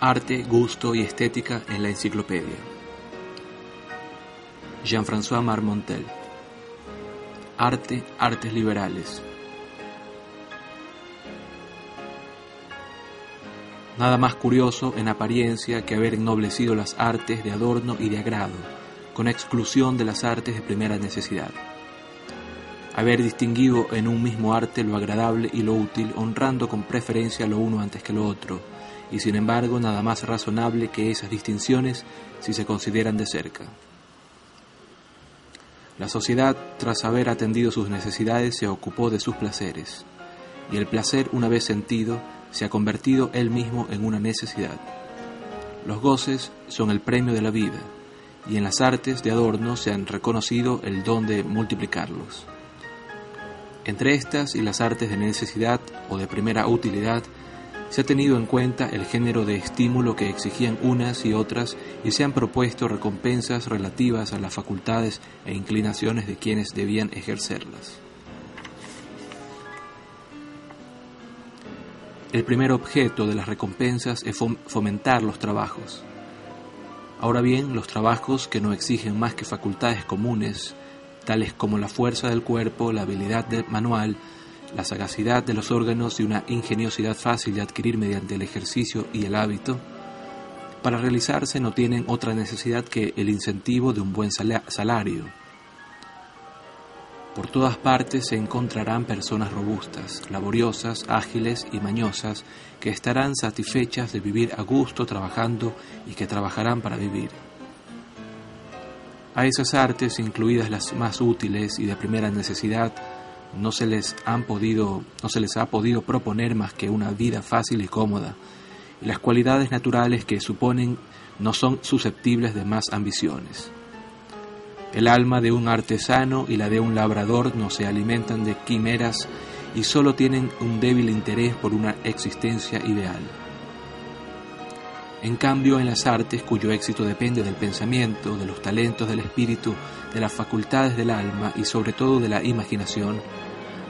Arte, gusto y estética en la enciclopedia. Jean-François Marmontel. Arte, artes liberales. Nada más curioso en apariencia que haber ennoblecido las artes de adorno y de agrado, con exclusión de las artes de primera necesidad. Haber distinguido en un mismo arte lo agradable y lo útil, honrando con preferencia lo uno antes que lo otro, y sin embargo nada más razonable que esas distinciones si se consideran de cerca. La sociedad, tras haber atendido sus necesidades, se ocupó de sus placeres, y el placer, una vez sentido, se ha convertido él mismo en una necesidad. Los goces son el premio de la vida, y en las artes de adorno se han reconocido el don de multiplicarlos. Entre estas y las artes de necesidad o de primera utilidad, se ha tenido en cuenta el género de estímulo que exigían unas y otras y se han propuesto recompensas relativas a las facultades e inclinaciones de quienes debían ejercerlas. El primer objeto de las recompensas es fomentar los trabajos. Ahora bien, los trabajos que no exigen más que facultades comunes, tales como la fuerza del cuerpo, la habilidad manual, la sagacidad de los órganos y una ingeniosidad fácil de adquirir mediante el ejercicio y el hábito, para realizarse no tienen otra necesidad que el incentivo de un buen salario. Por todas partes se encontrarán personas robustas, laboriosas, ágiles y mañosas, que estarán satisfechas de vivir a gusto trabajando y que trabajarán para vivir. A esas artes, incluidas las más útiles y de primera necesidad, no se les han podido, no se les ha podido proponer más que una vida fácil y cómoda, y las cualidades naturales que suponen no son susceptibles de más ambiciones. El alma de un artesano y la de un labrador no se alimentan de quimeras y solo tienen un débil interés por una existencia ideal. En cambio, en las artes, cuyo éxito depende del pensamiento, de los talentos del espíritu, de las facultades del alma y sobre todo de la imaginación,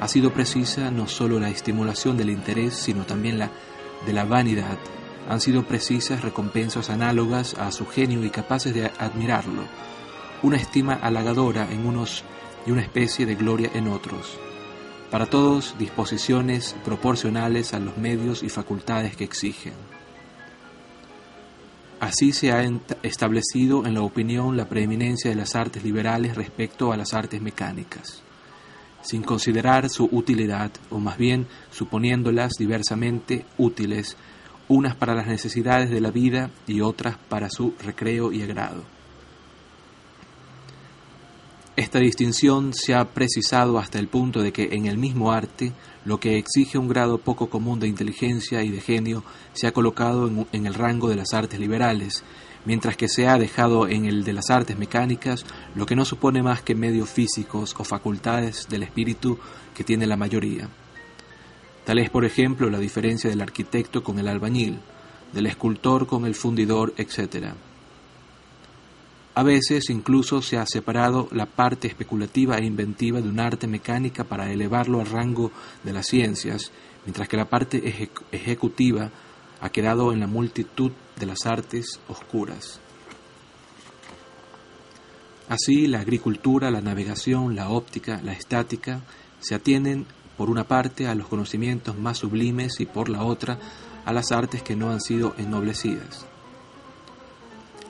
ha sido precisa no solo la estimulación del interés, sino también la de la vanidad. Han sido precisas recompensas análogas a su genio y capaces de admirarlo, una estima halagadora en unos y una especie de gloria en otros. Para todos, disposiciones proporcionales a los medios y facultades que exigen. Así se ha establecido en la opinión la preeminencia de las artes liberales respecto a las artes mecánicas, sin considerar su utilidad, o más bien suponiéndolas diversamente útiles, unas para las necesidades de la vida y otras para su recreo y agrado. Esta distinción se ha precisado hasta el punto de que en el mismo arte lo que exige un grado poco común de inteligencia y de genio se ha colocado en, el rango de las artes liberales, mientras que se ha dejado en el de las artes mecánicas lo que no supone más que medios físicos o facultades del espíritu que tiene la mayoría. Tal es, por ejemplo, la diferencia del arquitecto con el albañil, del escultor con el fundidor, etc. A veces incluso se ha separado la parte especulativa e inventiva de un arte mecánica para elevarlo al rango de las ciencias, mientras que la parte ejecutiva ha quedado en la multitud de las artes oscuras. Así, la agricultura, la navegación, la óptica, la estática se atienden por una parte a los conocimientos más sublimes y por la otra a las artes que no han sido ennoblecidas.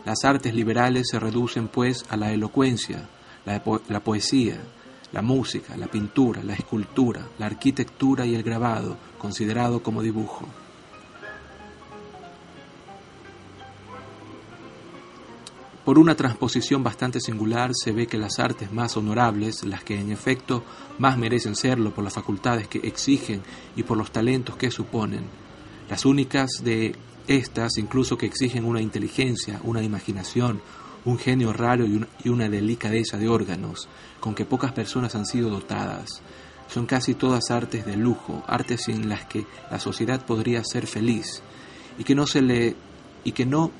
Las artes liberales se reducen pues a la elocuencia, la, poesía, la música, la pintura, la escultura, la arquitectura y el grabado, considerado como dibujo. Por una transposición bastante singular se ve que las artes más honorables, las que en efecto más merecen serlo por las facultades que exigen y por los talentos que suponen, las únicas de estas, incluso que exigen una inteligencia, una imaginación, un genio raro y una, delicadeza de órganos, con que pocas personas han sido dotadas. Son casi todas artes de lujo, artes sin las que la sociedad podría ser feliz, y que no se le y que no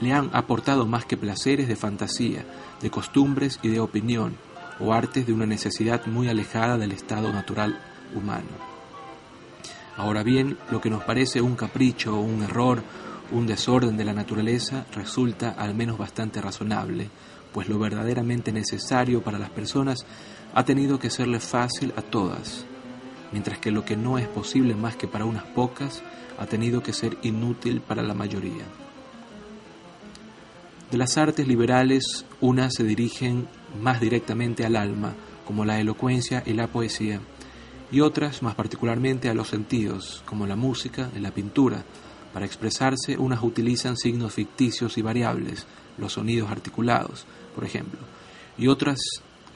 le han aportado más que placeres de fantasía, de costumbres y de opinión, o artes de una necesidad muy alejada del estado natural humano. Ahora bien, lo que nos parece un capricho, un error un desorden de la naturaleza resulta al menos bastante razonable, pues lo verdaderamente necesario para las personas ha tenido que serle fácil a todas, mientras que lo que no es posible más que para unas pocas ha tenido que ser inútil para la mayoría. De las artes liberales, unas se dirigen más directamente al alma, como la elocuencia y la poesía, y otras más particularmente a los sentidos, como la música y la pintura. Para expresarse, unas utilizan signos ficticios y variables, los sonidos articulados, por ejemplo, y otras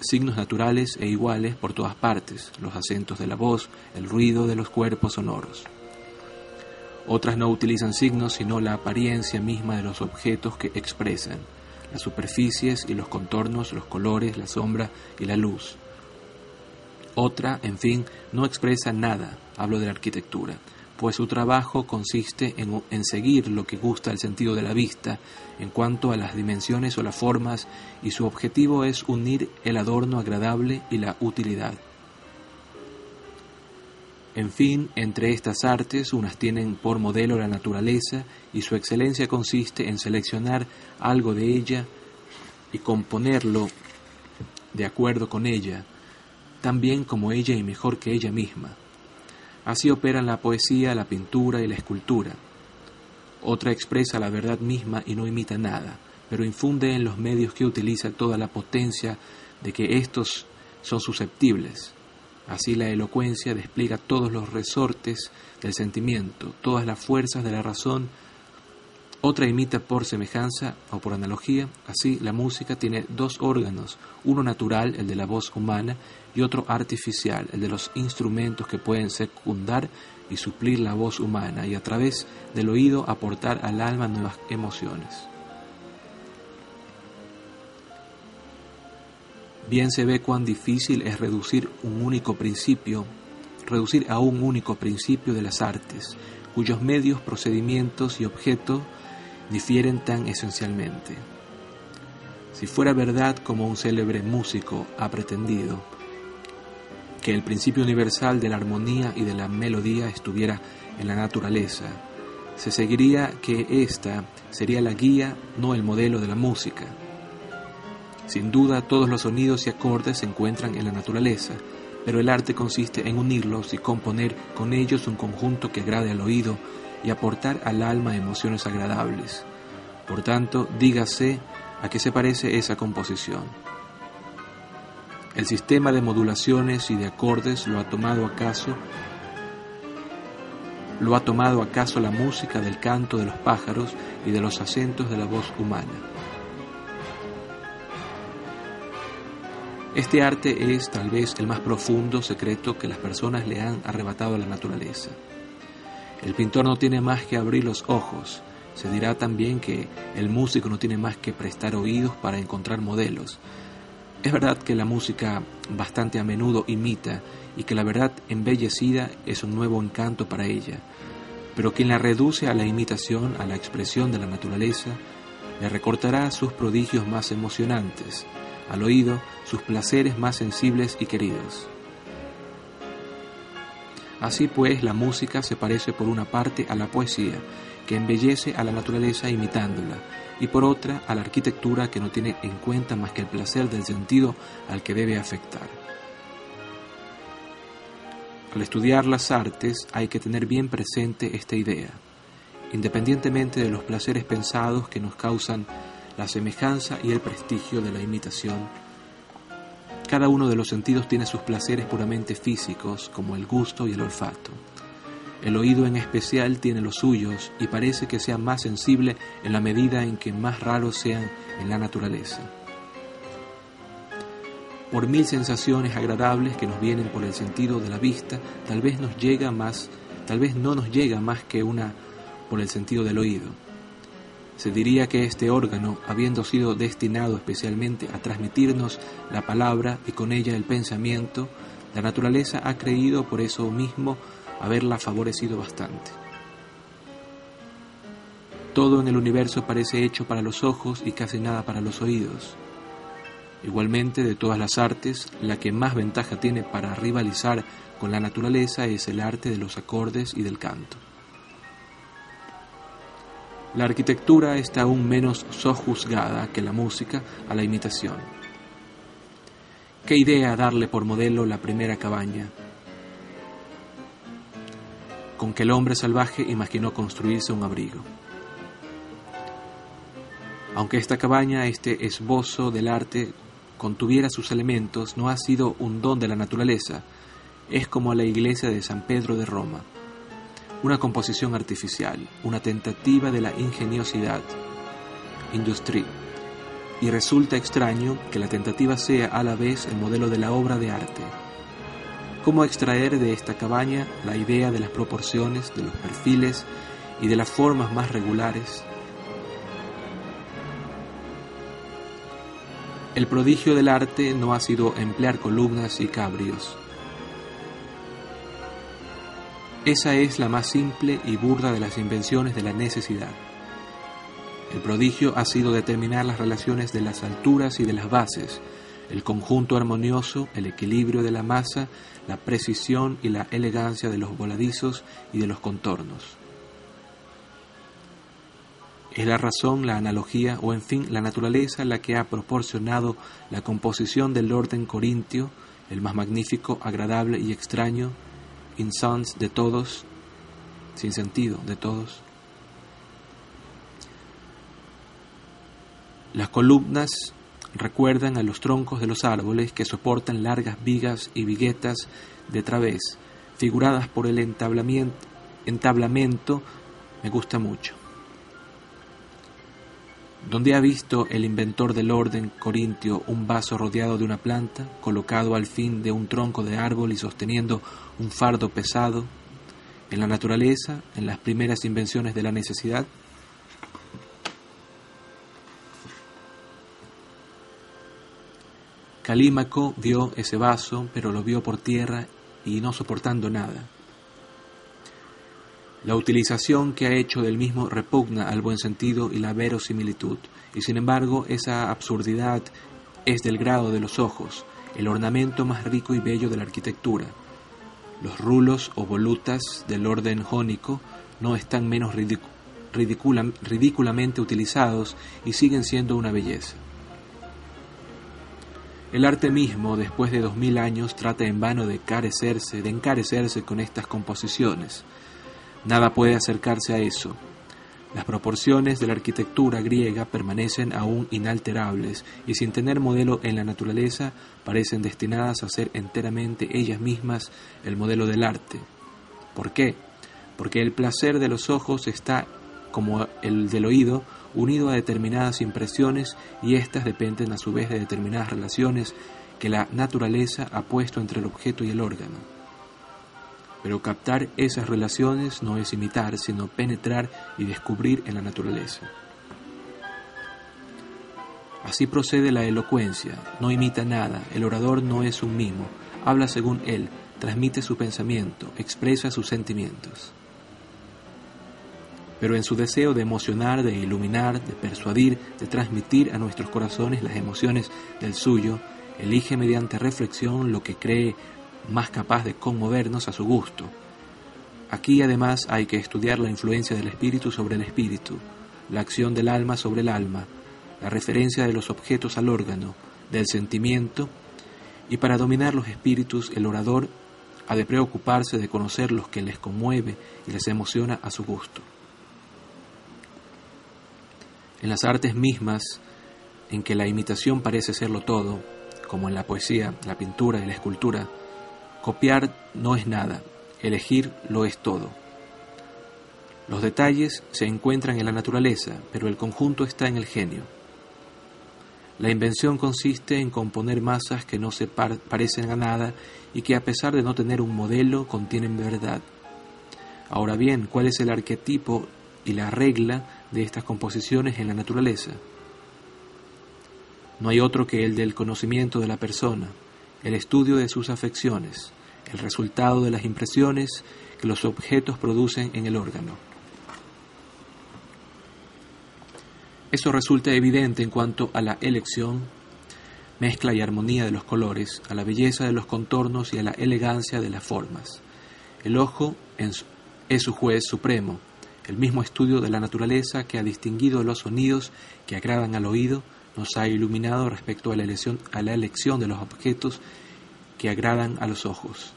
signos naturales e iguales por todas partes, los acentos de la voz, el ruido de los cuerpos sonoros. Otras no utilizan signos sino la apariencia misma de los objetos que expresan, las superficies y los contornos, los colores, la sombra y la luz. Otra, en fin, no expresa nada, hablo de la arquitectura, pues su trabajo consiste en, en, seguir lo que gusta el sentido de la vista en cuanto a las dimensiones o las formas y su objetivo es unir el adorno agradable y la utilidad. En fin, entre estas artes unas tienen por modelo la naturaleza y su excelencia consiste en seleccionar algo de ella y componerlo de acuerdo con ella, tan bien como ella y mejor que ella misma. Así operan la poesía, la pintura y la escultura. Otra expresa la verdad misma y no imita nada, pero infunde en los medios que utiliza toda la potencia de que éstos son susceptibles Así la elocuencia despliega todos los resortes del sentimiento, todas las fuerzas de la razón. Otra imita por semejanza o por analogía. Así la música tiene dos órganos, uno natural, el de la voz humana, y otro artificial, el de los instrumentos que pueden secundar y suplir la voz humana y a través del oído aportar al alma nuevas emociones. Bien se ve cuán difícil es reducir un único principio, reducir a un único principio de las artes, cuyos medios, procedimientos y objetos difieren tan esencialmente. Si fuera verdad como un célebre músico ha pretendido, que el principio universal de la armonía y de la melodía estuviera en la naturaleza, se seguiría que ésta sería la guía, no el modelo de la música sin duda todos los sonidos y acordes se encuentran en la naturaleza, pero el arte consiste en unirlos y componer con ellos un conjunto que agrade al oído y aportar al alma emociones agradables. Por tanto, dígase a qué se parece esa composición. El sistema de modulaciones y de acordes lo ha tomado acaso lo ha tomado acaso la música del canto de los pájaros y de los acentos de la voz humana. Este arte es tal vez el más profundo secreto que las personas le han arrebatado a la naturaleza. El pintor no tiene más que abrir los ojos. Se dirá también que el músico no tiene más que prestar oídos para encontrar modelos. Es verdad que la música bastante a menudo imita y que la verdad embellecida es un nuevo encanto para ella, pero quien la reduce a la imitación, a la expresión de la naturaleza, le recortará sus prodigios más emocionantes, al oído sus placeres más sensibles y queridos. Así pues, la música se parece por una parte a la poesía, que embellece a la naturaleza imitándola, y por otra a la arquitectura que no tiene en cuenta más que el placer del sentido al que debe afectar. Al estudiar las artes hay que tener bien presente esta idea. Independientemente de los placeres pensados que nos causan la semejanza y el prestigio de la imitación. Cada uno de los sentidos tiene sus placeres puramente físicos, como el gusto y el olfato. El oído en especial tiene los suyos y parece que sea más sensible en la medida en que más raros sean en la naturaleza. Por mil sensaciones agradables que nos vienen por el sentido de la vista, tal vez nos llega más, tal vez no nos llega más que una por el sentido del oído. Se diría que este órgano, habiendo sido destinado especialmente a transmitirnos la palabra y con ella el pensamiento, la naturaleza ha creído por eso mismo haberla favorecido bastante. Todo en el universo parece hecho para los ojos y casi nada para los oídos. Igualmente, de todas las artes, la que más ventaja tiene para rivalizar con la naturaleza es el arte de los acordes y del canto. La arquitectura está aún menos sojuzgada que la música a la imitación. ¿Qué idea darle por modelo la primera cabaña? Con que el hombre salvaje imaginó construirse un abrigo. Aunque esta cabaña, este esbozo del arte, contuviera sus elementos, no ha sido un don de la naturaleza, es como la iglesia de San Pedro de Roma una composición artificial, una tentativa de la ingeniosidad, industria. Y resulta extraño que la tentativa sea a la vez el modelo de la obra de arte. ¿Cómo extraer de esta cabaña la idea de las proporciones, de los perfiles y de las formas más regulares? El prodigio del arte no ha sido emplear columnas y cabrios, esa es la más simple y burda de las invenciones de la necesidad. El prodigio ha sido determinar las relaciones de las alturas y de las bases, el conjunto armonioso, el equilibrio de la masa, la precisión y la elegancia de los voladizos y de los contornos. Es la razón, la analogía o en fin la naturaleza la que ha proporcionado la composición del orden corintio, el más magnífico, agradable y extraño insons de todos, sin sentido de todos. Las columnas recuerdan a los troncos de los árboles que soportan largas vigas y viguetas de través, figuradas por el entablamiento, entablamento, me gusta mucho. ¿Dónde ha visto el inventor del orden corintio un vaso rodeado de una planta, colocado al fin de un tronco de árbol y sosteniendo un fardo pesado? ¿En la naturaleza, en las primeras invenciones de la necesidad? Calímaco vio ese vaso, pero lo vio por tierra y no soportando nada. La utilización que ha hecho del mismo repugna al buen sentido y la verosimilitud, y sin embargo esa absurdidad es del grado de los ojos, el ornamento más rico y bello de la arquitectura. Los rulos o volutas del orden jónico no están menos ridículamente utilizados y siguen siendo una belleza. El arte mismo, después de dos mil años, trata en vano de encarecerse, de encarecerse con estas composiciones. Nada puede acercarse a eso. Las proporciones de la arquitectura griega permanecen aún inalterables y sin tener modelo en la naturaleza parecen destinadas a ser enteramente ellas mismas el modelo del arte. ¿Por qué? Porque el placer de los ojos está, como el del oído, unido a determinadas impresiones y éstas dependen a su vez de determinadas relaciones que la naturaleza ha puesto entre el objeto y el órgano. Pero captar esas relaciones no es imitar, sino penetrar y descubrir en la naturaleza. Así procede la elocuencia, no imita nada, el orador no es un mimo, habla según él, transmite su pensamiento, expresa sus sentimientos. Pero en su deseo de emocionar, de iluminar, de persuadir, de transmitir a nuestros corazones las emociones del suyo, elige mediante reflexión lo que cree más capaz de conmovernos a su gusto. Aquí además hay que estudiar la influencia del espíritu sobre el espíritu, la acción del alma sobre el alma, la referencia de los objetos al órgano, del sentimiento, y para dominar los espíritus el orador ha de preocuparse de conocer los que les conmueve y les emociona a su gusto. En las artes mismas, en que la imitación parece serlo todo, como en la poesía, la pintura y la escultura, Copiar no es nada, elegir lo es todo. Los detalles se encuentran en la naturaleza, pero el conjunto está en el genio. La invención consiste en componer masas que no se parecen a nada y que a pesar de no tener un modelo contienen verdad. Ahora bien, ¿cuál es el arquetipo y la regla de estas composiciones en la naturaleza? No hay otro que el del conocimiento de la persona, el estudio de sus afecciones, el resultado de las impresiones que los objetos producen en el órgano. Eso resulta evidente en cuanto a la elección, mezcla y armonía de los colores, a la belleza de los contornos y a la elegancia de las formas. El ojo es su juez supremo, El mismo estudio de la naturaleza que ha distinguido los sonidos que agradan al oído nos ha iluminado respecto a la elección, a la elección de los objetos que agradan a los ojos.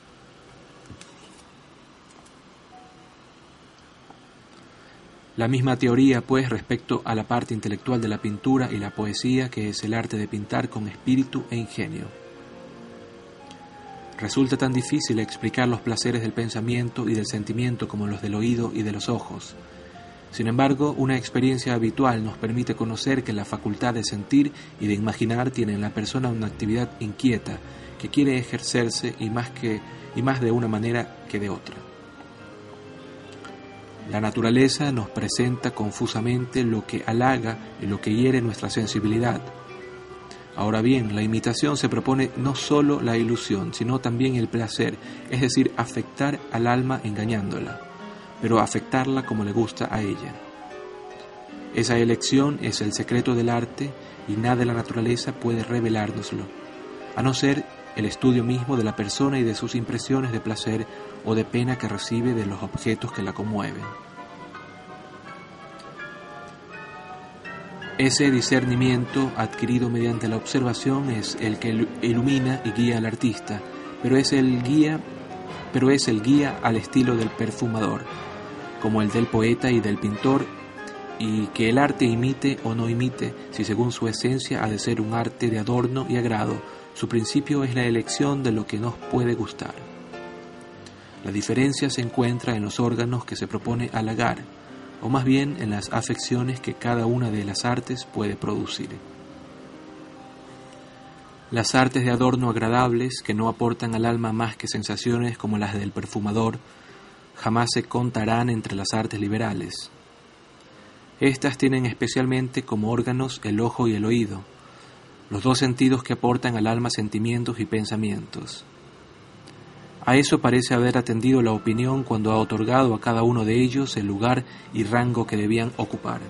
La misma teoría, pues, respecto a la parte intelectual de la pintura y la poesía, que es el arte de pintar con espíritu e ingenio. Resulta tan difícil explicar los placeres del pensamiento y del sentimiento como los del oído y de los ojos. Sin embargo, una experiencia habitual nos permite conocer que la facultad de sentir y de imaginar tiene en la persona una actividad inquieta que quiere ejercerse y más, que, y más de una manera que de otra. La naturaleza nos presenta confusamente lo que halaga y lo que hiere nuestra sensibilidad. Ahora bien, la imitación se propone no sólo la ilusión, sino también el placer, es decir, afectar al alma engañándola, pero afectarla como le gusta a ella. Esa elección es el secreto del arte y nada de la naturaleza puede revelárnoslo, a no ser el estudio mismo de la persona y de sus impresiones de placer o de pena que recibe de los objetos que la conmueven. Ese discernimiento adquirido mediante la observación es el que ilumina y guía al artista, pero es el guía, pero es el guía al estilo del perfumador, como el del poeta y del pintor, y que el arte imite o no imite, si según su esencia ha de ser un arte de adorno y agrado, su principio es la elección de lo que nos puede gustar. La diferencia se encuentra en los órganos que se propone halagar, o más bien en las afecciones que cada una de las artes puede producir. Las artes de adorno agradables, que no aportan al alma más que sensaciones como las del perfumador, jamás se contarán entre las artes liberales. Estas tienen especialmente como órganos el ojo y el oído, los dos sentidos que aportan al alma sentimientos y pensamientos. A eso parece haber atendido la opinión cuando ha otorgado a cada uno de ellos el lugar y rango que debían ocupar.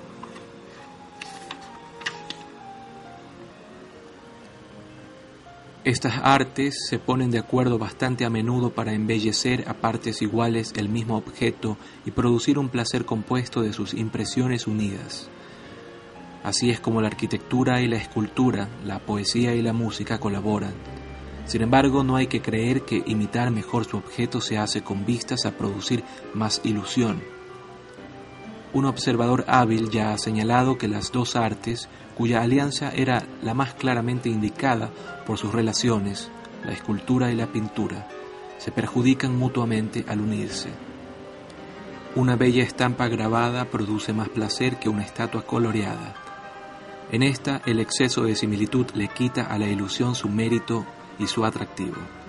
Estas artes se ponen de acuerdo bastante a menudo para embellecer a partes iguales el mismo objeto y producir un placer compuesto de sus impresiones unidas. Así es como la arquitectura y la escultura, la poesía y la música colaboran sin embargo, no hay que creer que imitar mejor su objeto se hace con vistas a producir más ilusión. Un observador hábil ya ha señalado que las dos artes, cuya alianza era la más claramente indicada por sus relaciones, la escultura y la pintura, se perjudican mutuamente al unirse. Una bella estampa grabada produce más placer que una estatua coloreada. En esta, el exceso de similitud le quita a la ilusión su mérito y su atractivo.